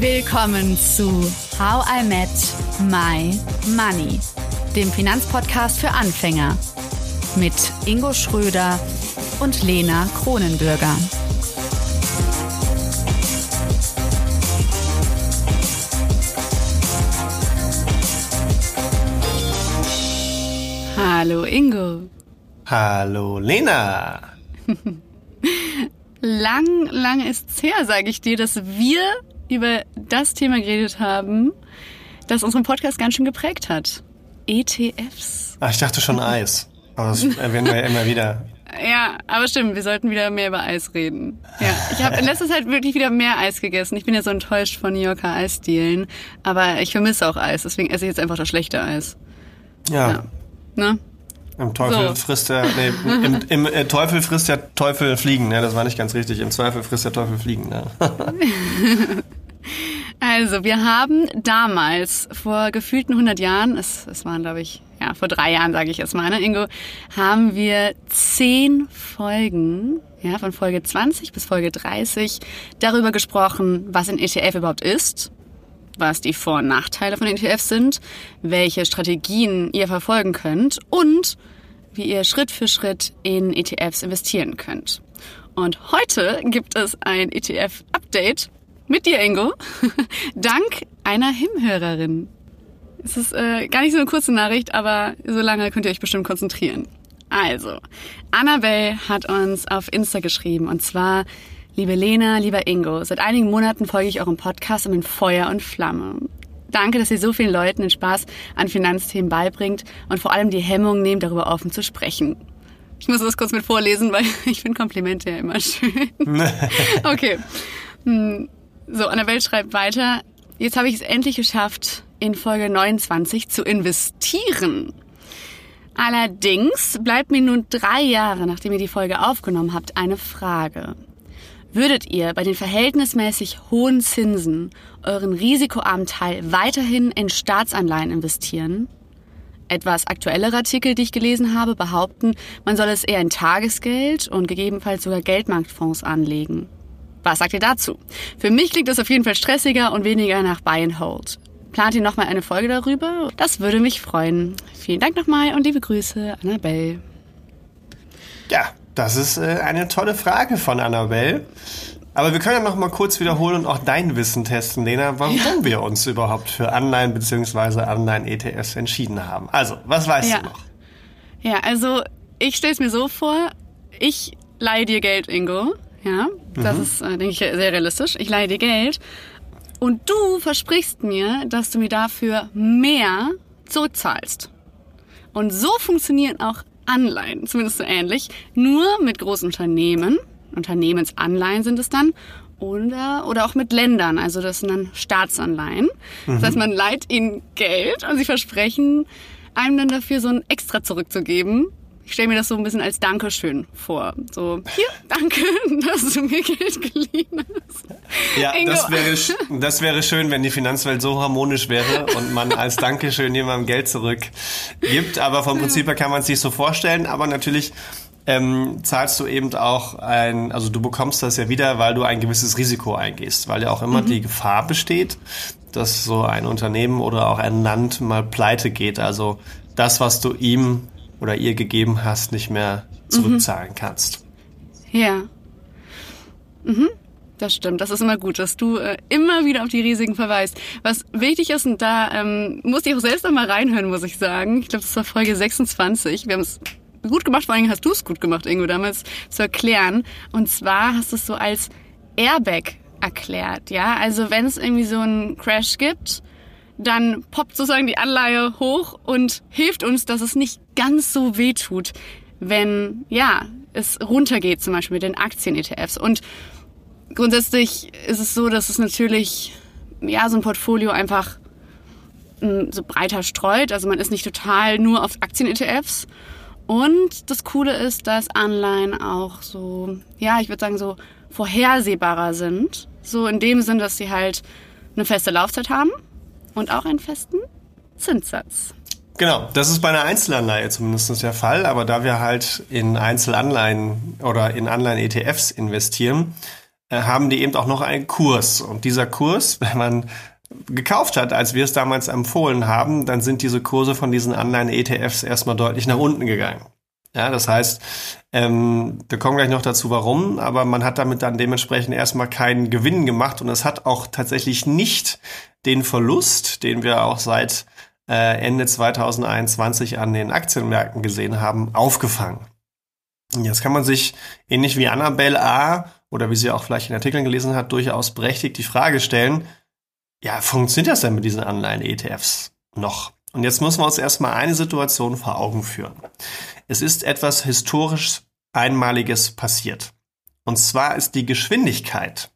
Willkommen zu How I Met My Money, dem Finanzpodcast für Anfänger mit Ingo Schröder und Lena Kronenbürger. Hallo Ingo. Hallo Lena. lang, lang ist's her, sage ich dir, dass wir über das Thema geredet haben, das unseren Podcast ganz schön geprägt hat. ETFs. Ach, ich dachte schon Eis. Aber das erwähnen wir ja immer wieder. Ja, aber stimmt, wir sollten wieder mehr über Eis reden. Ja, ich habe in letzter Zeit wirklich wieder mehr Eis gegessen. Ich bin ja so enttäuscht von New Yorker Eisdielen, aber ich vermisse auch Eis, deswegen esse ich jetzt einfach das schlechte Eis. Ja. ja. Ne? Im Teufel so. frisst der, nee, im, im äh, Teufel frisst der Teufel Fliegen, ne? Das war nicht ganz richtig. Im Zweifel frisst der Teufel Fliegen, ne? also, wir haben damals, vor gefühlten 100 Jahren, es, es waren, glaube ich, ja, vor drei Jahren, sage ich jetzt mal, ne, Ingo, haben wir zehn Folgen, ja, von Folge 20 bis Folge 30, darüber gesprochen, was ein ETF überhaupt ist, was die Vor- und Nachteile von ETFs sind, welche Strategien ihr verfolgen könnt und wie ihr Schritt für Schritt in ETFs investieren könnt. Und heute gibt es ein ETF-Update mit dir, Ingo, dank einer Himhörerin. Es ist äh, gar nicht so eine kurze Nachricht, aber so lange könnt ihr euch bestimmt konzentrieren. Also, Annabelle hat uns auf Insta geschrieben und zwar Liebe Lena, lieber Ingo, seit einigen Monaten folge ich eurem Podcast um in Feuer und Flamme. Danke, dass ihr so vielen Leuten den Spaß an Finanzthemen beibringt und vor allem die Hemmung nehmt, darüber offen zu sprechen. Ich muss das kurz mit vorlesen, weil ich finde Komplimente ja immer schön. okay. Hm, so, Annabelle schreibt weiter. Jetzt habe ich es endlich geschafft, in Folge 29 zu investieren. Allerdings bleibt mir nun drei Jahre, nachdem ihr die Folge aufgenommen habt, eine Frage. Würdet ihr bei den verhältnismäßig hohen Zinsen euren risikoarmen Teil weiterhin in Staatsanleihen investieren? Etwas aktuellere Artikel, die ich gelesen habe, behaupten, man soll es eher in Tagesgeld und gegebenenfalls sogar Geldmarktfonds anlegen. Was sagt ihr dazu? Für mich klingt das auf jeden Fall stressiger und weniger nach Buy and Hold. Plant ihr nochmal eine Folge darüber? Das würde mich freuen. Vielen Dank nochmal und liebe Grüße, Annabelle. Ja, das ist äh, eine tolle Frage von Annabelle. Aber wir können ja noch mal kurz wiederholen und auch dein Wissen testen, Lena, warum ja. wir uns überhaupt für Anleihen bzw. Anleihen-ETFs entschieden haben. Also, was weißt ja. du noch? Ja, also ich stelle es mir so vor, ich leihe dir Geld, Ingo. Ja, das mhm. ist, äh, denke ich, sehr realistisch. Ich leihe dir Geld und du versprichst mir, dass du mir dafür mehr zurückzahlst. Und so funktionieren auch Anleihen, zumindest so ähnlich, nur mit großen Unternehmen, Unternehmensanleihen sind es dann, oder, oder auch mit Ländern, also das sind dann Staatsanleihen. Mhm. Das heißt, man leiht ihnen Geld und sie versprechen einem dann dafür so ein Extra zurückzugeben, ich stelle mir das so ein bisschen als Dankeschön vor. So, hier, danke, dass du mir Geld geliehen hast. Ja, das wäre, das wäre schön, wenn die Finanzwelt so harmonisch wäre und man als Dankeschön jemandem Geld zurückgibt. Aber vom Prinzip her kann man es sich so vorstellen. Aber natürlich ähm, zahlst du eben auch ein, also du bekommst das ja wieder, weil du ein gewisses Risiko eingehst, weil ja auch immer mhm. die Gefahr besteht, dass so ein Unternehmen oder auch ein Land mal pleite geht. Also das, was du ihm oder ihr gegeben hast, nicht mehr zurückzahlen mhm. kannst. Ja. Mhm. Das stimmt, das ist immer gut, dass du äh, immer wieder auf die Risiken verweist. Was wichtig ist, und da ähm, musste ich auch selbst noch mal reinhören, muss ich sagen. Ich glaube, das war Folge 26. Wir haben es gut gemacht, vor allem hast du es gut gemacht, Ingo, damals zu erklären. Und zwar hast du es so als Airbag erklärt, ja. Also wenn es irgendwie so einen Crash gibt, dann poppt sozusagen die Anleihe hoch und hilft uns, dass es nicht ganz so weh tut, wenn, ja, es runtergeht, zum Beispiel mit den Aktien-ETFs. Und grundsätzlich ist es so, dass es natürlich, ja, so ein Portfolio einfach hm, so breiter streut. Also man ist nicht total nur auf Aktien-ETFs. Und das Coole ist, dass Anleihen auch so, ja, ich würde sagen, so vorhersehbarer sind. So in dem Sinn, dass sie halt eine feste Laufzeit haben und auch einen festen Zinssatz. Genau, das ist bei einer Einzelanleihe zumindest der Fall, aber da wir halt in Einzelanleihen oder in Anleihen-ETFs investieren, äh, haben die eben auch noch einen Kurs. Und dieser Kurs, wenn man gekauft hat, als wir es damals empfohlen haben, dann sind diese Kurse von diesen Anleihen-ETFs erstmal deutlich nach unten gegangen. Ja, das heißt, ähm, wir kommen gleich noch dazu, warum, aber man hat damit dann dementsprechend erstmal keinen Gewinn gemacht und es hat auch tatsächlich nicht den Verlust, den wir auch seit äh, Ende 2021 an den Aktienmärkten gesehen haben, aufgefangen. Jetzt kann man sich ähnlich wie Annabelle A. oder wie sie auch vielleicht in Artikeln gelesen hat, durchaus berechtigt die Frage stellen, ja, funktioniert das denn mit diesen Anleihen-ETFs noch? Und jetzt müssen wir uns erstmal eine Situation vor Augen führen. Es ist etwas historisch Einmaliges passiert. Und zwar ist die Geschwindigkeit,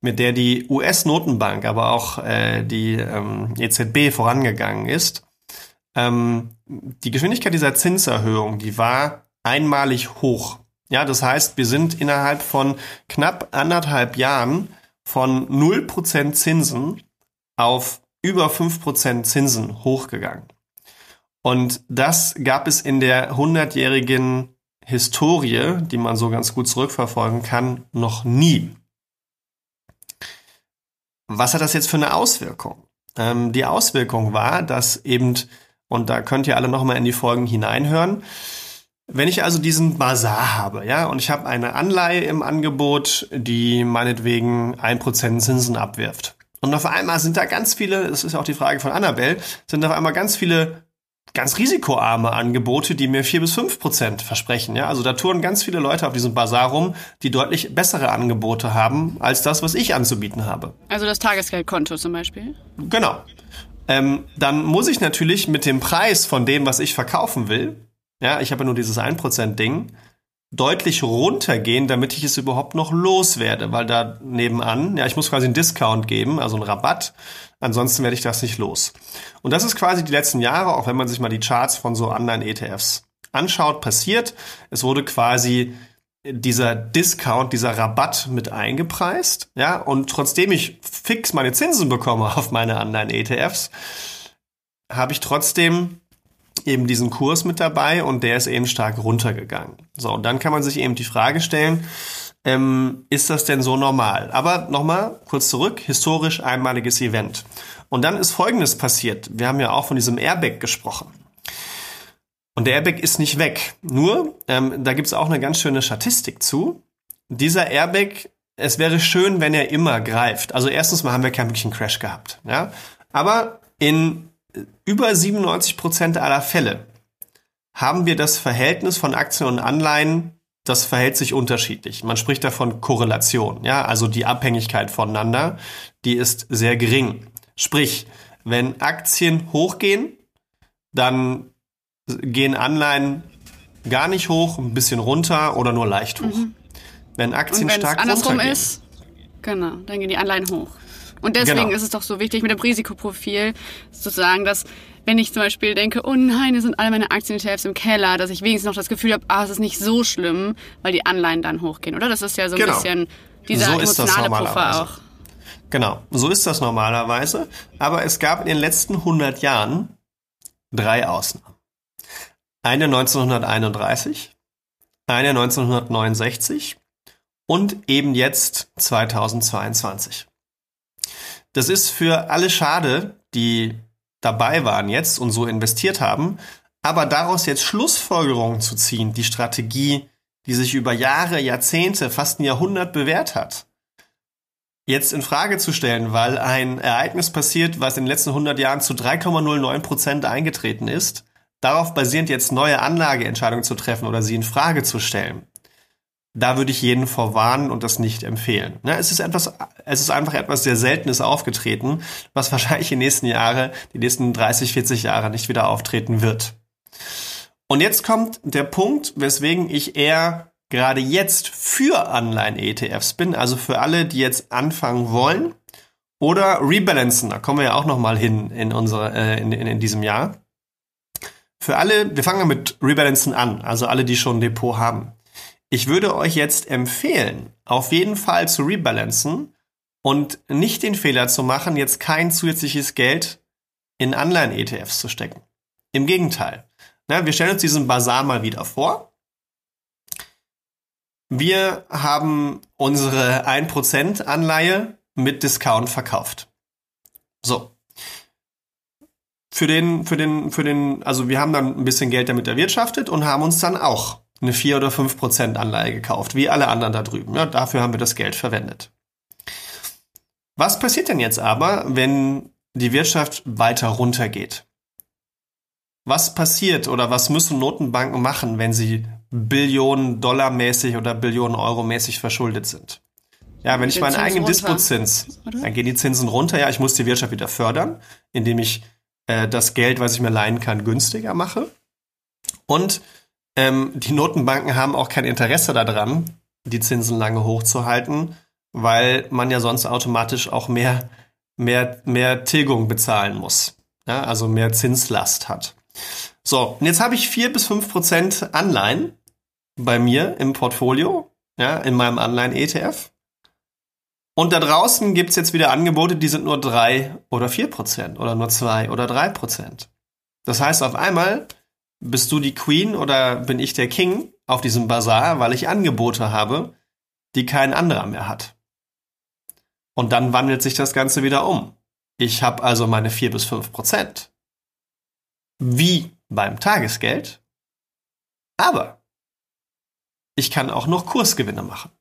mit der die US-Notenbank, aber auch äh, die ähm, EZB vorangegangen ist, ähm, die Geschwindigkeit dieser Zinserhöhung, die war einmalig hoch. Ja, das heißt, wir sind innerhalb von knapp anderthalb Jahren von 0% Zinsen auf über 5% Zinsen hochgegangen. Und das gab es in der hundertjährigen Historie, die man so ganz gut zurückverfolgen kann, noch nie. Was hat das jetzt für eine Auswirkung? Ähm, die Auswirkung war, dass eben, und da könnt ihr alle nochmal in die Folgen hineinhören, wenn ich also diesen Bazar habe, ja, und ich habe eine Anleihe im Angebot, die meinetwegen ein Prozent Zinsen abwirft. Und auf einmal sind da ganz viele, das ist auch die Frage von Annabelle, sind auf einmal ganz viele ganz risikoarme Angebote, die mir vier bis fünf Prozent versprechen. Ja, also da touren ganz viele Leute auf diesem Bazar rum, die deutlich bessere Angebote haben als das, was ich anzubieten habe. Also das Tagesgeldkonto zum Beispiel. Genau. Ähm, dann muss ich natürlich mit dem Preis von dem, was ich verkaufen will, ja, ich habe ja nur dieses 1%-Ding, deutlich runtergehen, damit ich es überhaupt noch loswerde, weil da nebenan, ja, ich muss quasi einen Discount geben, also einen Rabatt, ansonsten werde ich das nicht los. Und das ist quasi die letzten Jahre, auch wenn man sich mal die Charts von so anderen ETFs anschaut, passiert. Es wurde quasi dieser Discount, dieser Rabatt mit eingepreist, ja, und trotzdem ich fix meine Zinsen bekomme auf meine anderen ETFs, habe ich trotzdem eben diesen Kurs mit dabei und der ist eben stark runtergegangen. So, und dann kann man sich eben die Frage stellen, ähm, ist das denn so normal? Aber nochmal kurz zurück, historisch einmaliges Event. Und dann ist Folgendes passiert. Wir haben ja auch von diesem Airbag gesprochen. Und der Airbag ist nicht weg. Nur, ähm, da gibt's auch eine ganz schöne Statistik zu. Dieser Airbag, es wäre schön, wenn er immer greift. Also erstens mal haben wir keinen wirklichen Crash gehabt. Ja? Aber in über 97 Prozent aller Fälle haben wir das Verhältnis von Aktien und Anleihen, das verhält sich unterschiedlich. Man spricht davon Korrelation, ja, also die Abhängigkeit voneinander, die ist sehr gering. Sprich, wenn Aktien hochgehen, dann gehen Anleihen gar nicht hoch, ein bisschen runter oder nur leicht hoch. Mhm. Wenn Aktien und stark andersrum runtergehen, ist, genau, dann gehen die Anleihen hoch. Und deswegen genau. ist es doch so wichtig mit dem Risikoprofil sozusagen, dass wenn ich zum Beispiel denke, oh nein, es sind alle meine Aktien-ETFs im Keller, dass ich wenigstens noch das Gefühl habe, ah, es ist nicht so schlimm, weil die Anleihen dann hochgehen, oder? Das ist ja so ein genau. bisschen dieser so emotionale Puffer auch. Genau, so ist das normalerweise. Aber es gab in den letzten 100 Jahren drei Ausnahmen. Eine 1931, eine 1969 und eben jetzt 2022. Das ist für alle schade, die dabei waren jetzt und so investiert haben, aber daraus jetzt Schlussfolgerungen zu ziehen, die Strategie, die sich über Jahre, Jahrzehnte, fast ein Jahrhundert bewährt hat, jetzt in Frage zu stellen, weil ein Ereignis passiert, was in den letzten 100 Jahren zu 3,09 Prozent eingetreten ist, darauf basierend jetzt neue Anlageentscheidungen zu treffen oder sie in Frage zu stellen da würde ich jeden vorwarnen und das nicht empfehlen. Ne, es ist etwas, es ist einfach etwas sehr Seltenes aufgetreten, was wahrscheinlich die nächsten Jahre, die nächsten 30, 40 Jahre nicht wieder auftreten wird. Und jetzt kommt der Punkt, weswegen ich eher gerade jetzt für Anleihen-ETFs bin, also für alle, die jetzt anfangen wollen oder rebalancen. Da kommen wir ja auch noch mal hin in unsere äh, in, in, in diesem Jahr. Für alle, wir fangen mit Rebalancen an, also alle, die schon ein Depot haben. Ich würde euch jetzt empfehlen, auf jeden Fall zu rebalancen und nicht den Fehler zu machen, jetzt kein zusätzliches Geld in Anleihen-ETFs zu stecken. Im Gegenteil. Na, wir stellen uns diesen Basar mal wieder vor. Wir haben unsere 1% Anleihe mit Discount verkauft. So. Für den, für den, für den, also wir haben dann ein bisschen Geld damit erwirtschaftet und haben uns dann auch eine 4 oder 5% Anleihe gekauft, wie alle anderen da drüben. Ja, dafür haben wir das Geld verwendet. Was passiert denn jetzt aber, wenn die Wirtschaft weiter runtergeht? Was passiert oder was müssen Notenbanken machen, wenn sie Billionen Dollar mäßig oder Billionen Euro mäßig verschuldet sind? Ja, wenn ich meinen eigenen Dispozins, dann gehen die Zinsen runter. Ja, ich muss die Wirtschaft wieder fördern, indem ich äh, das Geld, was ich mir leihen kann, günstiger mache. Und ähm, die Notenbanken haben auch kein Interesse daran, die Zinsen lange hochzuhalten, weil man ja sonst automatisch auch mehr, mehr, mehr Tilgung bezahlen muss. Ja, also mehr Zinslast hat. So, und jetzt habe ich vier bis fünf Prozent Anleihen bei mir im Portfolio, ja, in meinem Anleihen-ETF. Und da draußen gibt's jetzt wieder Angebote, die sind nur drei oder vier Prozent oder nur zwei oder drei Prozent. Das heißt, auf einmal bist du die Queen oder bin ich der King auf diesem Bazar, weil ich Angebote habe, die kein anderer mehr hat. Und dann wandelt sich das Ganze wieder um. Ich habe also meine vier bis fünf Prozent. Wie beim Tagesgeld. Aber ich kann auch noch Kursgewinne machen.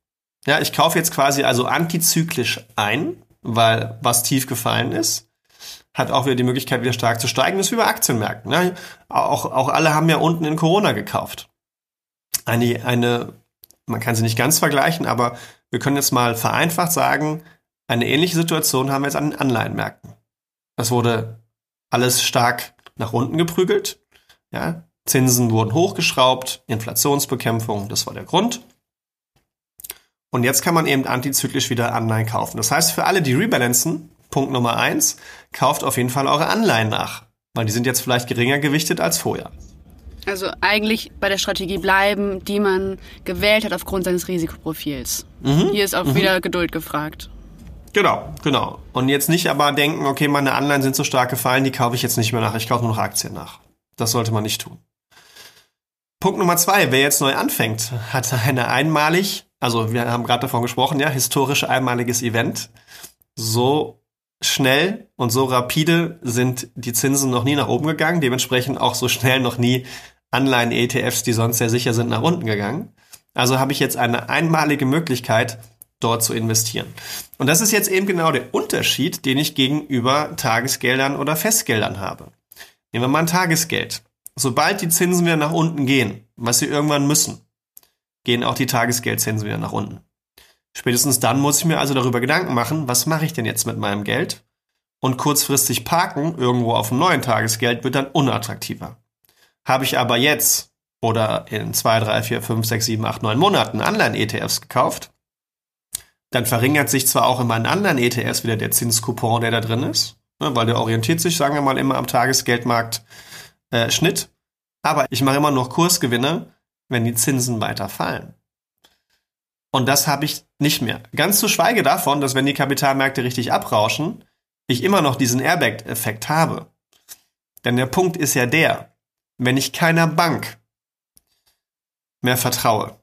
Ja, ich kaufe jetzt quasi also antizyklisch ein, weil was tief gefallen ist hat auch wieder die Möglichkeit, wieder stark zu steigen. Das ist wie bei Aktienmärkten. Ne? Auch, auch alle haben ja unten in Corona gekauft. Eine, eine, man kann sie nicht ganz vergleichen, aber wir können jetzt mal vereinfacht sagen, eine ähnliche Situation haben wir jetzt an den Anleihenmärkten. Es wurde alles stark nach unten geprügelt. Ja? Zinsen wurden hochgeschraubt, Inflationsbekämpfung, das war der Grund. Und jetzt kann man eben antizyklisch wieder Anleihen kaufen. Das heißt, für alle, die rebalancen, Punkt Nummer eins, kauft auf jeden Fall eure Anleihen nach, weil die sind jetzt vielleicht geringer gewichtet als vorher. Also eigentlich bei der Strategie bleiben, die man gewählt hat aufgrund seines Risikoprofils. Mhm. Hier ist auch mhm. wieder Geduld gefragt. Genau, genau. Und jetzt nicht aber denken, okay, meine Anleihen sind so stark gefallen, die kaufe ich jetzt nicht mehr nach, ich kaufe nur noch Aktien nach. Das sollte man nicht tun. Punkt Nummer zwei, wer jetzt neu anfängt, hat eine einmalig, also wir haben gerade davon gesprochen, ja, historisch einmaliges Event. So schnell und so rapide sind die Zinsen noch nie nach oben gegangen, dementsprechend auch so schnell noch nie Anleihen-ETFs, die sonst sehr sicher sind, nach unten gegangen. Also habe ich jetzt eine einmalige Möglichkeit, dort zu investieren. Und das ist jetzt eben genau der Unterschied, den ich gegenüber Tagesgeldern oder Festgeldern habe. Nehmen wir mal ein Tagesgeld. Sobald die Zinsen wieder nach unten gehen, was sie irgendwann müssen, gehen auch die Tagesgeldzinsen wieder nach unten. Spätestens dann muss ich mir also darüber Gedanken machen, was mache ich denn jetzt mit meinem Geld? Und kurzfristig parken irgendwo auf einem neuen Tagesgeld wird dann unattraktiver. Habe ich aber jetzt oder in zwei, drei, vier, fünf, sechs, sieben, acht, neun Monaten Anleihen-ETFs gekauft, dann verringert sich zwar auch in meinen anderen ETFs wieder der Zinscoupon, der da drin ist, ne, weil der orientiert sich, sagen wir mal, immer am Tagesgeldmarkt äh, Schnitt, aber ich mache immer noch Kursgewinne, wenn die Zinsen weiter fallen. Und das habe ich nicht mehr. Ganz zu schweige davon, dass wenn die Kapitalmärkte richtig abrauschen, ich immer noch diesen Airbag-Effekt habe. Denn der Punkt ist ja der, wenn ich keiner Bank mehr vertraue,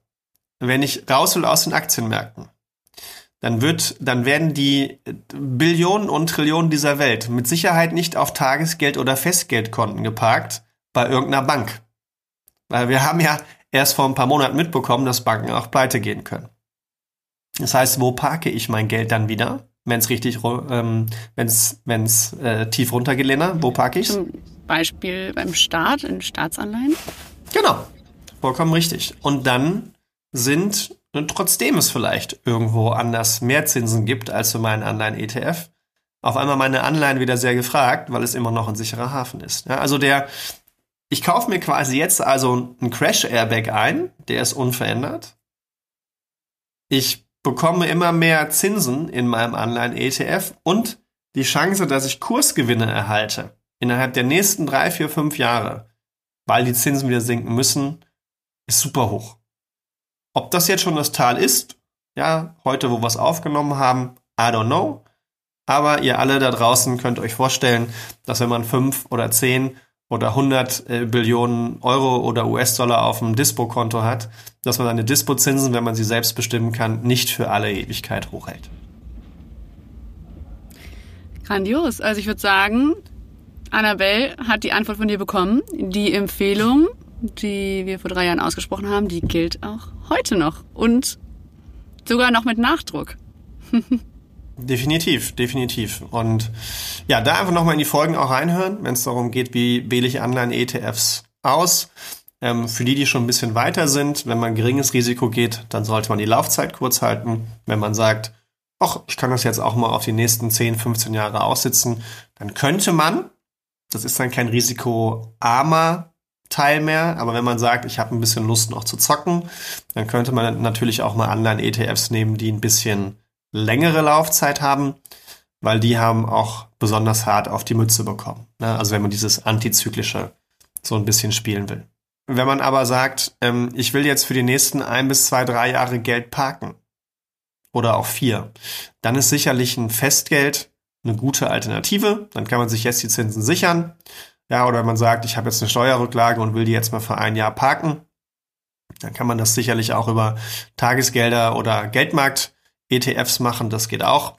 wenn ich raus will aus den Aktienmärkten, dann wird, dann werden die Billionen und Trillionen dieser Welt mit Sicherheit nicht auf Tagesgeld oder Festgeldkonten geparkt bei irgendeiner Bank. Weil wir haben ja erst vor ein paar Monaten mitbekommen, dass Banken auch pleite gehen können. Das heißt, wo parke ich mein Geld dann wieder, wenn es richtig, ähm, wenn es wenn's, äh, tief runtergelehnt Wo parke ich Zum Beispiel beim Staat, in Staatsanleihen? Genau, vollkommen richtig. Und dann sind, trotzdem es vielleicht irgendwo anders mehr Zinsen gibt als für meinen Anleihen-ETF, auf einmal meine Anleihen wieder sehr gefragt, weil es immer noch ein sicherer Hafen ist. Ja, also der, ich kaufe mir quasi jetzt also ein Crash-Airbag ein, der ist unverändert. Ich bekomme immer mehr Zinsen in meinem Anleihen-ETF und die Chance, dass ich Kursgewinne erhalte innerhalb der nächsten drei, vier, fünf Jahre, weil die Zinsen wieder sinken müssen, ist super hoch. Ob das jetzt schon das Tal ist, ja, heute, wo wir es aufgenommen haben, I don't know. Aber ihr alle da draußen könnt euch vorstellen, dass wenn man fünf oder zehn oder 100 äh, Billionen Euro oder US-Dollar auf dem Dispo-Konto hat, dass man seine Dispo-Zinsen, wenn man sie selbst bestimmen kann, nicht für alle Ewigkeit hochhält. Grandios. Also ich würde sagen, Annabelle hat die Antwort von dir bekommen. Die Empfehlung, die wir vor drei Jahren ausgesprochen haben, die gilt auch heute noch. Und sogar noch mit Nachdruck. Definitiv, definitiv. Und ja, da einfach nochmal in die Folgen auch reinhören, wenn es darum geht, wie wähle ich Anleihen-ETFs aus. Ähm, für die, die schon ein bisschen weiter sind, wenn man geringes Risiko geht, dann sollte man die Laufzeit kurz halten. Wenn man sagt, ach, ich kann das jetzt auch mal auf die nächsten 10, 15 Jahre aussitzen, dann könnte man, das ist dann kein risikoarmer Teil mehr, aber wenn man sagt, ich habe ein bisschen Lust noch zu zocken, dann könnte man natürlich auch mal Anleihen-ETFs nehmen, die ein bisschen längere Laufzeit haben, weil die haben auch besonders hart auf die Mütze bekommen. Ne? Also wenn man dieses antizyklische so ein bisschen spielen will. Wenn man aber sagt, ähm, ich will jetzt für die nächsten ein bis zwei, drei Jahre Geld parken oder auch vier, dann ist sicherlich ein Festgeld eine gute Alternative. Dann kann man sich jetzt die Zinsen sichern. Ja, oder man sagt, ich habe jetzt eine Steuerrücklage und will die jetzt mal für ein Jahr parken. Dann kann man das sicherlich auch über Tagesgelder oder Geldmarkt-ETFs machen. Das geht auch.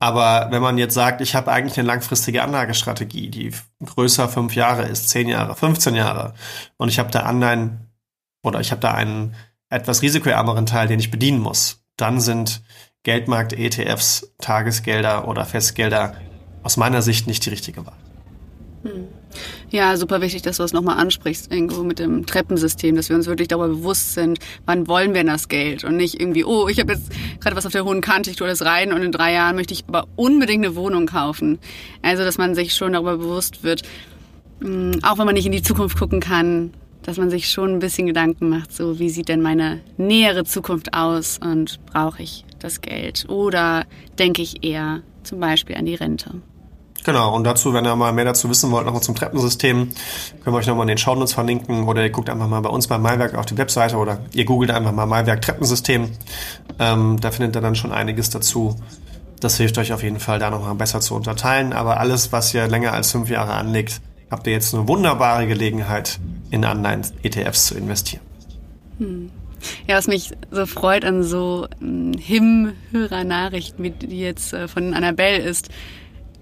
Aber wenn man jetzt sagt, ich habe eigentlich eine langfristige Anlagestrategie, die größer fünf Jahre ist, zehn Jahre, 15 Jahre, und ich habe da Anleihen oder ich habe da einen etwas risikoärmeren Teil, den ich bedienen muss, dann sind Geldmarkt-ETFs, Tagesgelder oder Festgelder aus meiner Sicht nicht die richtige Wahl. Hm. Ja, super wichtig, dass du das nochmal ansprichst, irgendwo mit dem Treppensystem, dass wir uns wirklich darüber bewusst sind, wann wollen wir das Geld und nicht irgendwie, oh, ich habe jetzt gerade was auf der hohen Kante, ich tue das rein und in drei Jahren möchte ich aber unbedingt eine Wohnung kaufen. Also, dass man sich schon darüber bewusst wird, hm, auch wenn man nicht in die Zukunft gucken kann, dass man sich schon ein bisschen Gedanken macht, so wie sieht denn meine nähere Zukunft aus und brauche ich das Geld oder denke ich eher zum Beispiel an die Rente. Genau, und dazu, wenn ihr mal mehr dazu wissen wollt, nochmal zum Treppensystem, können wir euch nochmal in den Shownotes verlinken oder ihr guckt einfach mal bei uns bei Maiwerk auf die Webseite oder ihr googelt einfach mal Maiwerk Treppensystem. Ähm, da findet ihr dann schon einiges dazu. Das hilft euch auf jeden Fall, da nochmal besser zu unterteilen. Aber alles, was ihr länger als fünf Jahre anlegt, habt ihr jetzt eine wunderbare Gelegenheit, in Anleihen-ETFs zu investieren. Hm. Ja, was mich so freut an so hm, Him-Hörer-Nachrichten, wie die jetzt äh, von Annabelle ist,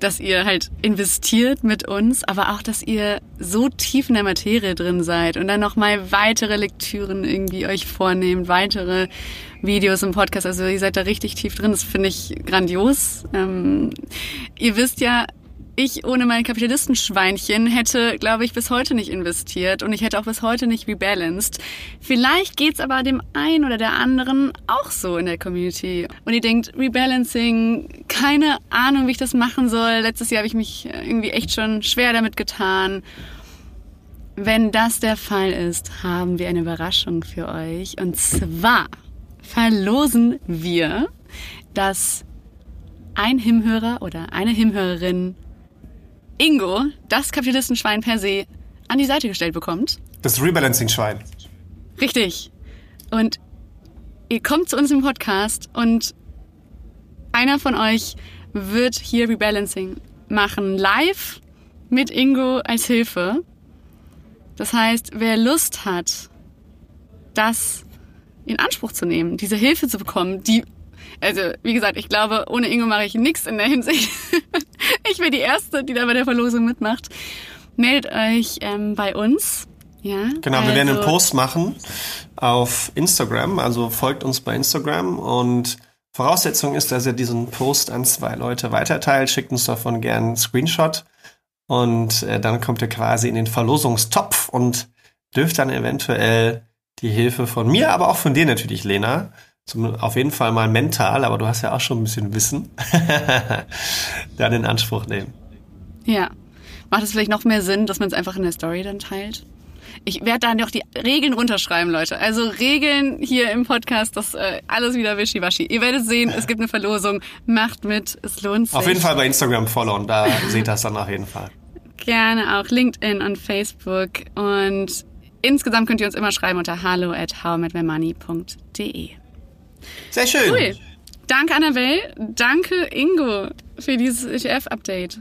dass ihr halt investiert mit uns, aber auch, dass ihr so tief in der Materie drin seid und dann nochmal weitere Lektüren irgendwie euch vornehmt, weitere Videos im Podcast. Also ihr seid da richtig tief drin. Das finde ich grandios. Ähm, ihr wisst ja, ich ohne mein Kapitalistenschweinchen hätte, glaube ich, bis heute nicht investiert und ich hätte auch bis heute nicht rebalanced. Vielleicht geht's aber dem einen oder der anderen auch so in der Community. Und ihr denkt, Rebalancing, keine Ahnung, wie ich das machen soll. Letztes Jahr habe ich mich irgendwie echt schon schwer damit getan. Wenn das der Fall ist, haben wir eine Überraschung für euch. Und zwar verlosen wir, dass ein Himhörer oder eine Himhörerin Ingo, das Kapitalistenschwein per se, an die Seite gestellt bekommt. Das Rebalancing-Schwein. Richtig. Und ihr kommt zu uns im Podcast und einer von euch wird hier Rebalancing machen, live mit Ingo als Hilfe. Das heißt, wer Lust hat, das in Anspruch zu nehmen, diese Hilfe zu bekommen, die also, wie gesagt, ich glaube, ohne Ingo mache ich nichts in der Hinsicht. ich wäre die Erste, die da bei der Verlosung mitmacht. Meldet euch ähm, bei uns. Ja, genau, also, wir werden einen also Post machen auf Instagram, also folgt uns bei Instagram und Voraussetzung ist, dass ihr diesen Post an zwei Leute weiterteilt, schickt uns davon gerne einen Screenshot und äh, dann kommt ihr quasi in den Verlosungstopf und dürft dann eventuell die Hilfe von mir, aber auch von dir natürlich, Lena, zum, auf jeden Fall mal mental, aber du hast ja auch schon ein bisschen Wissen, dann in Anspruch nehmen. Ja. Macht es vielleicht noch mehr Sinn, dass man es einfach in der Story dann teilt? Ich werde da noch die Regeln runterschreiben, Leute. Also Regeln hier im Podcast, das äh, alles wieder wischiwaschi. Ihr werdet sehen, es gibt eine Verlosung. Macht mit, es lohnt sich. Auf jeden Fall bei Instagram followen, da seht ihr das dann auf jeden Fall. Gerne auch LinkedIn und Facebook. Und insgesamt könnt ihr uns immer schreiben unter hallo at howmetmymoney.de. Sehr schön. Cool. Danke, Annabelle. Danke, Ingo, für dieses ETF-Update.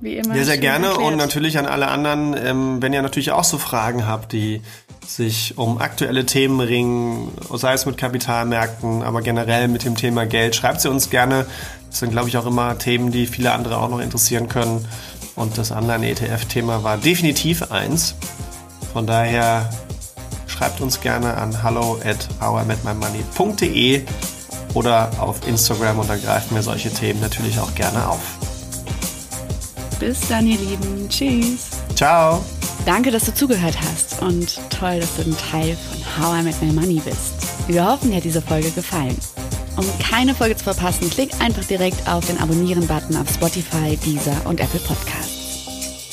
wie immer. Ja, sehr gerne erklärt. und natürlich an alle anderen, ähm, wenn ihr natürlich auch so Fragen habt, die sich um aktuelle Themen ringen, sei es mit Kapitalmärkten, aber generell mit dem Thema Geld, schreibt sie uns gerne. Das sind, glaube ich, auch immer Themen, die viele andere auch noch interessieren können. Und das Anleihen-ETF-Thema war definitiv eins. Von daher schreibt uns gerne an hallo at howametmymoney.de oder auf Instagram und dann greifen wir solche Themen natürlich auch gerne auf. Bis dann, ihr Lieben. Tschüss. Ciao! Danke, dass du zugehört hast und toll, dass du ein Teil von How I Met My Money bist. Wir hoffen, dir hat diese Folge gefallen. Um keine Folge zu verpassen, klick einfach direkt auf den Abonnieren-Button auf Spotify, Deezer und Apple Podcasts.